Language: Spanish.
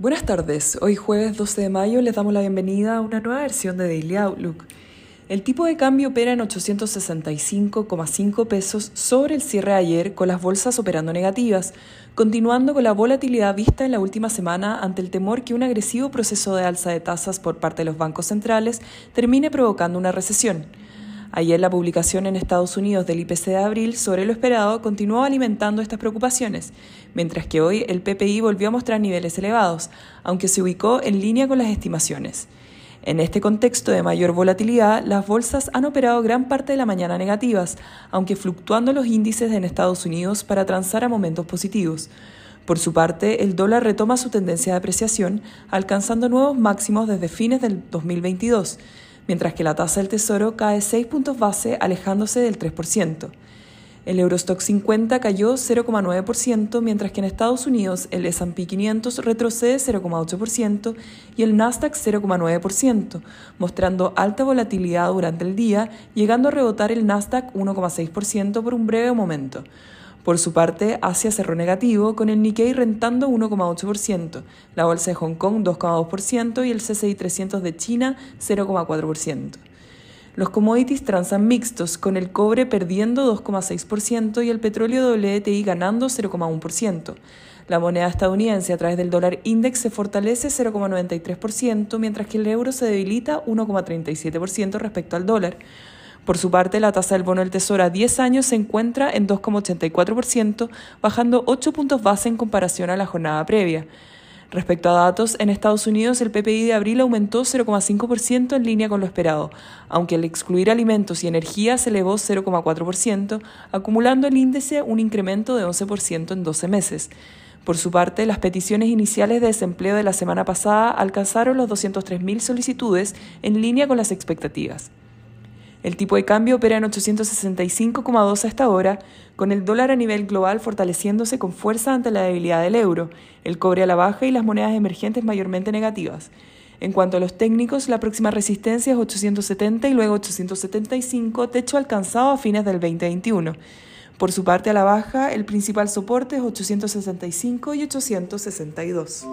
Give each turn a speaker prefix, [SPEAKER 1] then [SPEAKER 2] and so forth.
[SPEAKER 1] Buenas tardes, hoy jueves 12 de mayo les damos la bienvenida a una nueva versión de Daily Outlook. El tipo de cambio opera en 865,5 pesos sobre el cierre ayer con las bolsas operando negativas, continuando con la volatilidad vista en la última semana ante el temor que un agresivo proceso de alza de tasas por parte de los bancos centrales termine provocando una recesión. Ayer la publicación en Estados Unidos del IPC de abril sobre lo esperado continuó alimentando estas preocupaciones, mientras que hoy el PPI volvió a mostrar niveles elevados, aunque se ubicó en línea con las estimaciones. En este contexto de mayor volatilidad, las bolsas han operado gran parte de la mañana negativas, aunque fluctuando los índices en Estados Unidos para transar a momentos positivos. Por su parte, el dólar retoma su tendencia de apreciación, alcanzando nuevos máximos desde fines del 2022 mientras que la tasa del Tesoro cae 6 puntos base alejándose del 3%. El Eurostock 50 cayó 0,9%, mientras que en Estados Unidos el S&P 500 retrocede 0,8% y el Nasdaq 0,9%, mostrando alta volatilidad durante el día, llegando a rebotar el Nasdaq 1,6% por un breve momento. Por su parte, Asia cerró negativo, con el Nikkei rentando 1,8%, la bolsa de Hong Kong 2,2% y el CCI 300 de China 0,4%. Los commodities transan mixtos, con el cobre perdiendo 2,6% y el petróleo WTI ganando 0,1%. La moneda estadounidense a través del dólar index se fortalece 0,93%, mientras que el euro se debilita 1,37% respecto al dólar. Por su parte, la tasa del bono del Tesoro a 10 años se encuentra en 2,84%, bajando 8 puntos base en comparación a la jornada previa. Respecto a datos, en Estados Unidos el PPI de abril aumentó 0,5% en línea con lo esperado, aunque al excluir alimentos y energía se elevó 0,4%, acumulando el índice un incremento de 11% en 12 meses. Por su parte, las peticiones iniciales de desempleo de la semana pasada alcanzaron los 203.000 solicitudes en línea con las expectativas. El tipo de cambio opera en 865,2 a esta hora, con el dólar a nivel global fortaleciéndose con fuerza ante la debilidad del euro, el cobre a la baja y las monedas emergentes mayormente negativas. En cuanto a los técnicos, la próxima resistencia es 870 y luego 875, techo alcanzado a fines del 2021. Por su parte a la baja, el principal soporte es 865 y 862.